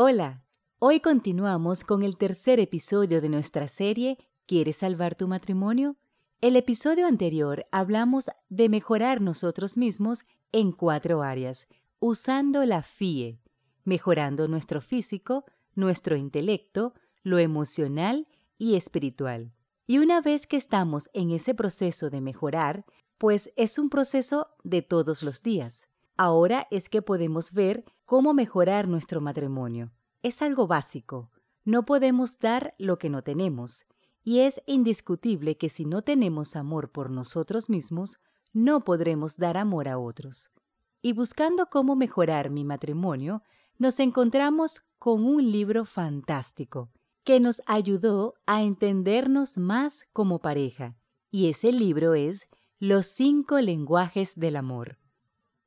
Hola, hoy continuamos con el tercer episodio de nuestra serie ¿Quieres salvar tu matrimonio? El episodio anterior hablamos de mejorar nosotros mismos en cuatro áreas, usando la FIE, mejorando nuestro físico, nuestro intelecto, lo emocional y espiritual. Y una vez que estamos en ese proceso de mejorar, pues es un proceso de todos los días. Ahora es que podemos ver cómo mejorar nuestro matrimonio. Es algo básico. No podemos dar lo que no tenemos. Y es indiscutible que si no tenemos amor por nosotros mismos, no podremos dar amor a otros. Y buscando cómo mejorar mi matrimonio, nos encontramos con un libro fantástico que nos ayudó a entendernos más como pareja. Y ese libro es Los cinco lenguajes del amor.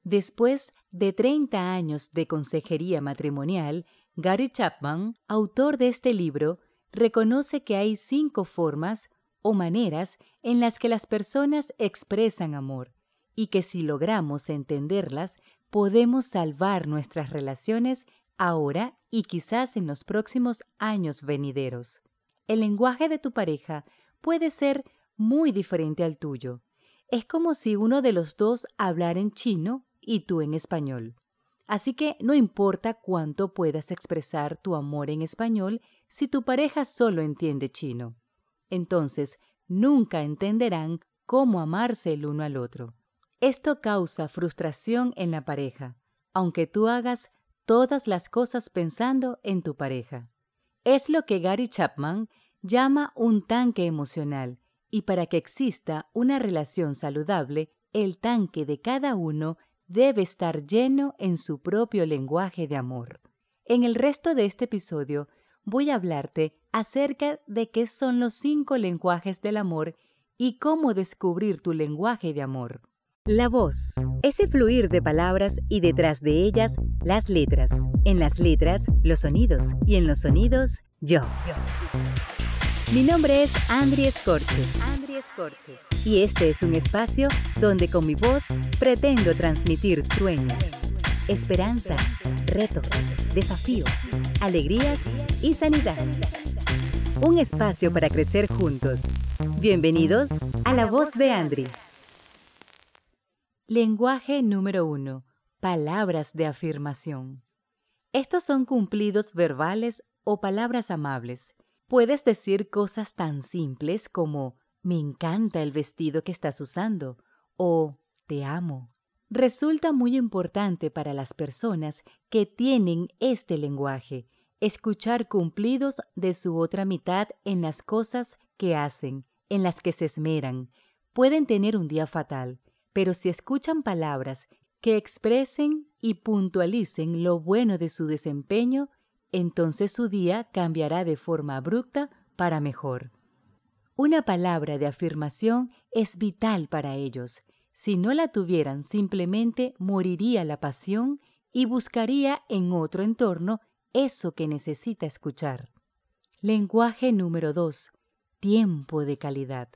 Después de 30 años de consejería matrimonial, Gary Chapman, autor de este libro, reconoce que hay cinco formas o maneras en las que las personas expresan amor y que si logramos entenderlas, podemos salvar nuestras relaciones ahora y quizás en los próximos años venideros. El lenguaje de tu pareja puede ser muy diferente al tuyo. Es como si uno de los dos hablara en chino y tú en español. Así que no importa cuánto puedas expresar tu amor en español si tu pareja solo entiende chino. Entonces, nunca entenderán cómo amarse el uno al otro. Esto causa frustración en la pareja, aunque tú hagas todas las cosas pensando en tu pareja. Es lo que Gary Chapman llama un tanque emocional, y para que exista una relación saludable, el tanque de cada uno debe estar lleno en su propio lenguaje de amor. En el resto de este episodio voy a hablarte acerca de qué son los cinco lenguajes del amor y cómo descubrir tu lenguaje de amor. La voz, ese fluir de palabras y detrás de ellas las letras. En las letras, los sonidos y en los sonidos, yo. Mi nombre es Andri Escorche. Y este es un espacio donde con mi voz pretendo transmitir sueños, esperanza, retos, desafíos, alegrías y sanidad. Un espacio para crecer juntos. Bienvenidos a La Voz de Andri. Lenguaje número uno. Palabras de afirmación. Estos son cumplidos verbales o palabras amables. Puedes decir cosas tan simples como me encanta el vestido que estás usando o te amo. Resulta muy importante para las personas que tienen este lenguaje escuchar cumplidos de su otra mitad en las cosas que hacen, en las que se esmeran. Pueden tener un día fatal, pero si escuchan palabras que expresen y puntualicen lo bueno de su desempeño, entonces su día cambiará de forma abrupta para mejor. Una palabra de afirmación es vital para ellos. Si no la tuvieran, simplemente moriría la pasión y buscaría en otro entorno eso que necesita escuchar. Lenguaje número 2. Tiempo de calidad.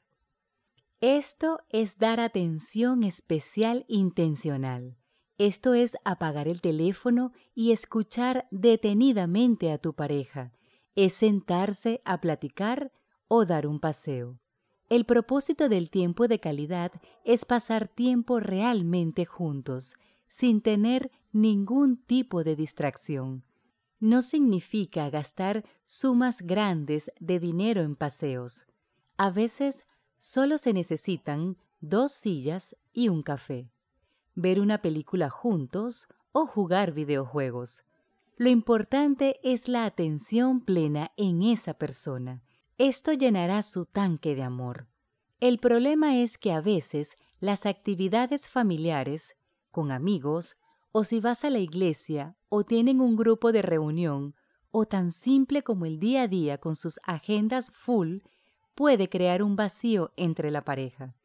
Esto es dar atención especial intencional. Esto es apagar el teléfono y escuchar detenidamente a tu pareja. Es sentarse a platicar o dar un paseo. El propósito del tiempo de calidad es pasar tiempo realmente juntos, sin tener ningún tipo de distracción. No significa gastar sumas grandes de dinero en paseos. A veces solo se necesitan dos sillas y un café, ver una película juntos o jugar videojuegos. Lo importante es la atención plena en esa persona esto llenará su tanque de amor. El problema es que a veces las actividades familiares, con amigos, o si vas a la iglesia, o tienen un grupo de reunión, o tan simple como el día a día con sus agendas full, puede crear un vacío entre la pareja,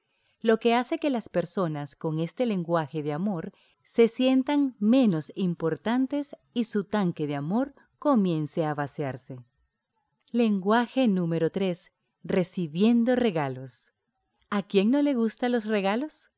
lo que hace que las personas con este lenguaje de amor se sientan menos importantes y su tanque de amor comience a vaciarse. Lenguaje número 3. Recibiendo regalos. ¿A quién no le gustan los regalos?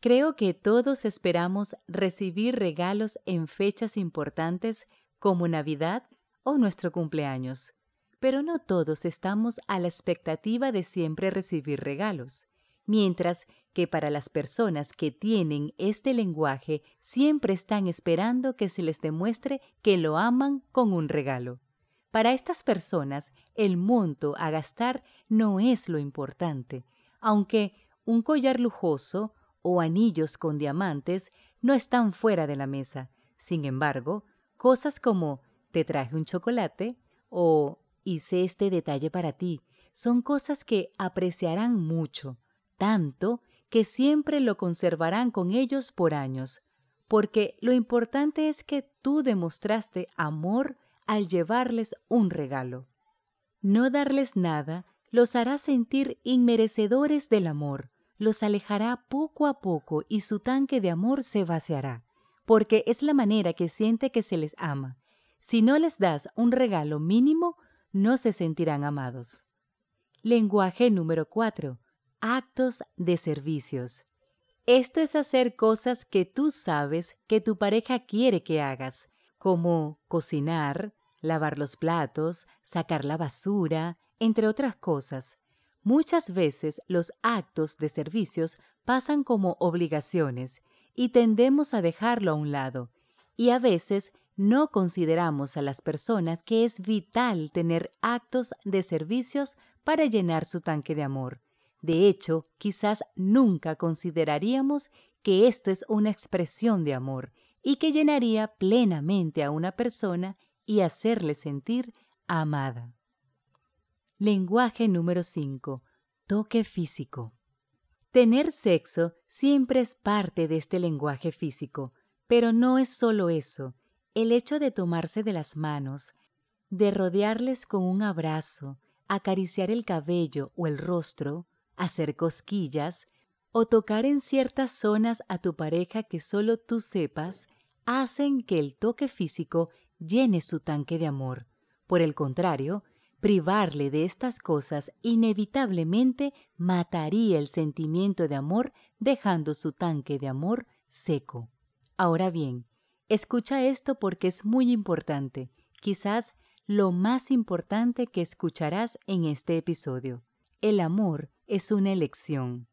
Creo que todos esperamos recibir regalos en fechas importantes como Navidad o nuestro cumpleaños. Pero no todos estamos a la expectativa de siempre recibir regalos, mientras que para las personas que tienen este lenguaje siempre están esperando que se les demuestre que lo aman con un regalo. Para estas personas, el monto a gastar no es lo importante, aunque un collar lujoso o anillos con diamantes no están fuera de la mesa. Sin embargo, cosas como te traje un chocolate o hice este detalle para ti son cosas que apreciarán mucho, tanto que siempre lo conservarán con ellos por años, porque lo importante es que tú demostraste amor al llevarles un regalo. No darles nada los hará sentir inmerecedores del amor, los alejará poco a poco y su tanque de amor se vaciará, porque es la manera que siente que se les ama. Si no les das un regalo mínimo, no se sentirán amados. Lenguaje número 4. Actos de servicios. Esto es hacer cosas que tú sabes que tu pareja quiere que hagas, como cocinar, lavar los platos, sacar la basura, entre otras cosas. Muchas veces los actos de servicios pasan como obligaciones y tendemos a dejarlo a un lado, y a veces no consideramos a las personas que es vital tener actos de servicios para llenar su tanque de amor. De hecho, quizás nunca consideraríamos que esto es una expresión de amor y que llenaría plenamente a una persona y hacerle sentir amada. Lenguaje número 5. Toque físico. Tener sexo siempre es parte de este lenguaje físico, pero no es solo eso. El hecho de tomarse de las manos, de rodearles con un abrazo, acariciar el cabello o el rostro, hacer cosquillas o tocar en ciertas zonas a tu pareja que solo tú sepas, hacen que el toque físico llene su tanque de amor. Por el contrario, privarle de estas cosas inevitablemente mataría el sentimiento de amor dejando su tanque de amor seco. Ahora bien, escucha esto porque es muy importante, quizás lo más importante que escucharás en este episodio. El amor es una elección.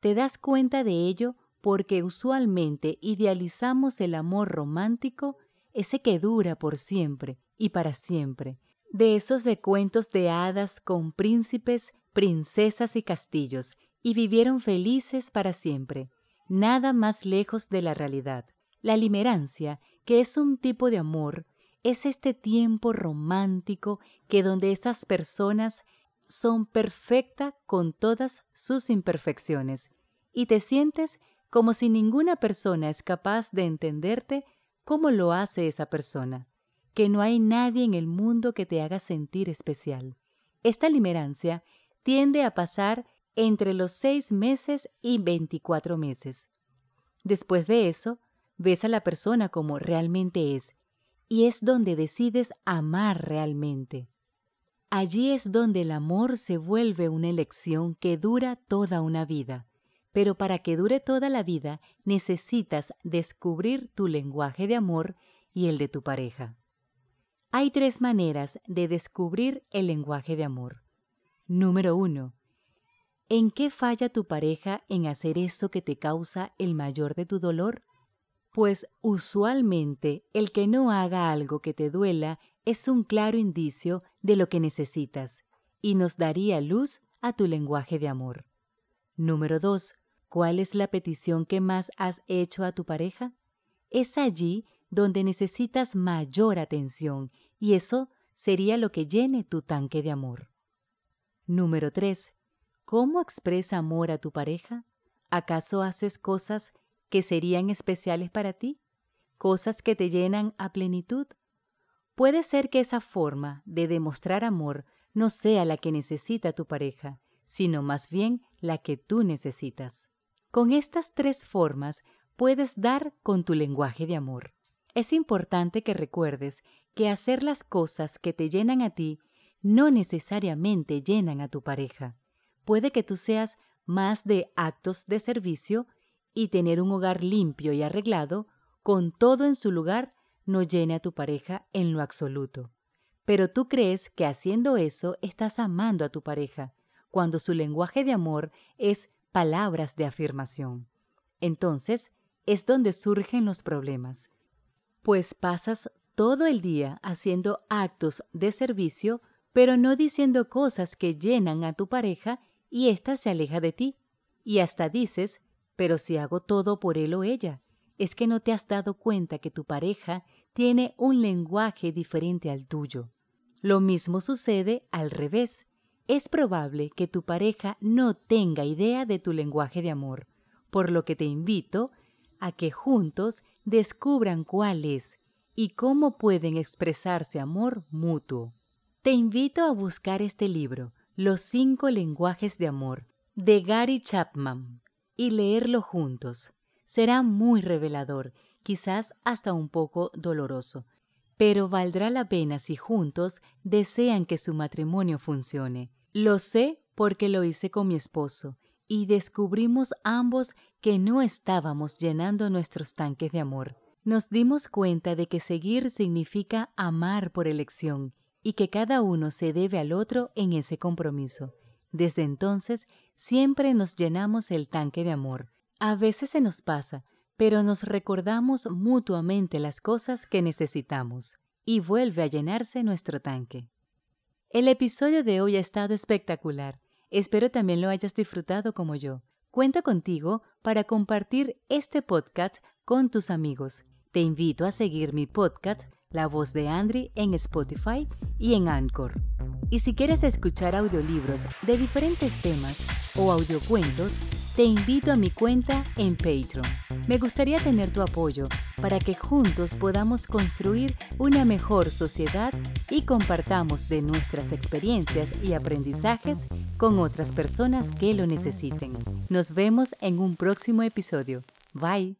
Te das cuenta de ello porque usualmente idealizamos el amor romántico ese que dura por siempre y para siempre, de esos de cuentos de hadas con príncipes, princesas y castillos, y vivieron felices para siempre, nada más lejos de la realidad. La limerancia, que es un tipo de amor, es este tiempo romántico que donde estas personas son perfecta con todas sus imperfecciones, y te sientes como si ninguna persona es capaz de entenderte cómo lo hace esa persona, que no hay nadie en el mundo que te haga sentir especial. Esta limerancia tiende a pasar entre los seis meses y veinticuatro meses. Después de eso, ves a la persona como realmente es, y es donde decides amar realmente. Allí es donde el amor se vuelve una elección que dura toda una vida, pero para que dure toda la vida necesitas descubrir tu lenguaje de amor y el de tu pareja. Hay tres maneras de descubrir el lenguaje de amor. Número uno. ¿En qué falla tu pareja en hacer eso que te causa el mayor de tu dolor? Pues usualmente el que no haga algo que te duela es un claro indicio de lo que necesitas y nos daría luz a tu lenguaje de amor. Número 2. ¿Cuál es la petición que más has hecho a tu pareja? Es allí donde necesitas mayor atención y eso sería lo que llene tu tanque de amor. Número 3. ¿Cómo expresa amor a tu pareja? ¿Acaso haces cosas que serían especiales para ti? ¿Cosas que te llenan a plenitud? Puede ser que esa forma de demostrar amor no sea la que necesita tu pareja, sino más bien la que tú necesitas. Con estas tres formas puedes dar con tu lenguaje de amor. Es importante que recuerdes que hacer las cosas que te llenan a ti no necesariamente llenan a tu pareja. Puede que tú seas más de actos de servicio y tener un hogar limpio y arreglado, con todo en su lugar, no llene a tu pareja en lo absoluto. Pero tú crees que haciendo eso estás amando a tu pareja, cuando su lenguaje de amor es palabras de afirmación. Entonces, es donde surgen los problemas, pues pasas todo el día haciendo actos de servicio, pero no diciendo cosas que llenan a tu pareja y ésta se aleja de ti. Y hasta dices, pero si hago todo por él o ella, es que no te has dado cuenta que tu pareja tiene un lenguaje diferente al tuyo. Lo mismo sucede al revés. Es probable que tu pareja no tenga idea de tu lenguaje de amor, por lo que te invito a que juntos descubran cuál es y cómo pueden expresarse amor mutuo. Te invito a buscar este libro, Los cinco lenguajes de amor, de Gary Chapman, y leerlo juntos. Será muy revelador, quizás hasta un poco doloroso, pero valdrá la pena si juntos desean que su matrimonio funcione. Lo sé porque lo hice con mi esposo y descubrimos ambos que no estábamos llenando nuestros tanques de amor. Nos dimos cuenta de que seguir significa amar por elección y que cada uno se debe al otro en ese compromiso. Desde entonces siempre nos llenamos el tanque de amor. A veces se nos pasa, pero nos recordamos mutuamente las cosas que necesitamos y vuelve a llenarse nuestro tanque. El episodio de hoy ha estado espectacular. Espero también lo hayas disfrutado como yo. Cuenta contigo para compartir este podcast con tus amigos. Te invito a seguir mi podcast La voz de Andri en Spotify y en Anchor. Y si quieres escuchar audiolibros de diferentes temas o audiocuentos, te invito a mi cuenta en Patreon. Me gustaría tener tu apoyo para que juntos podamos construir una mejor sociedad y compartamos de nuestras experiencias y aprendizajes con otras personas que lo necesiten. Nos vemos en un próximo episodio. Bye.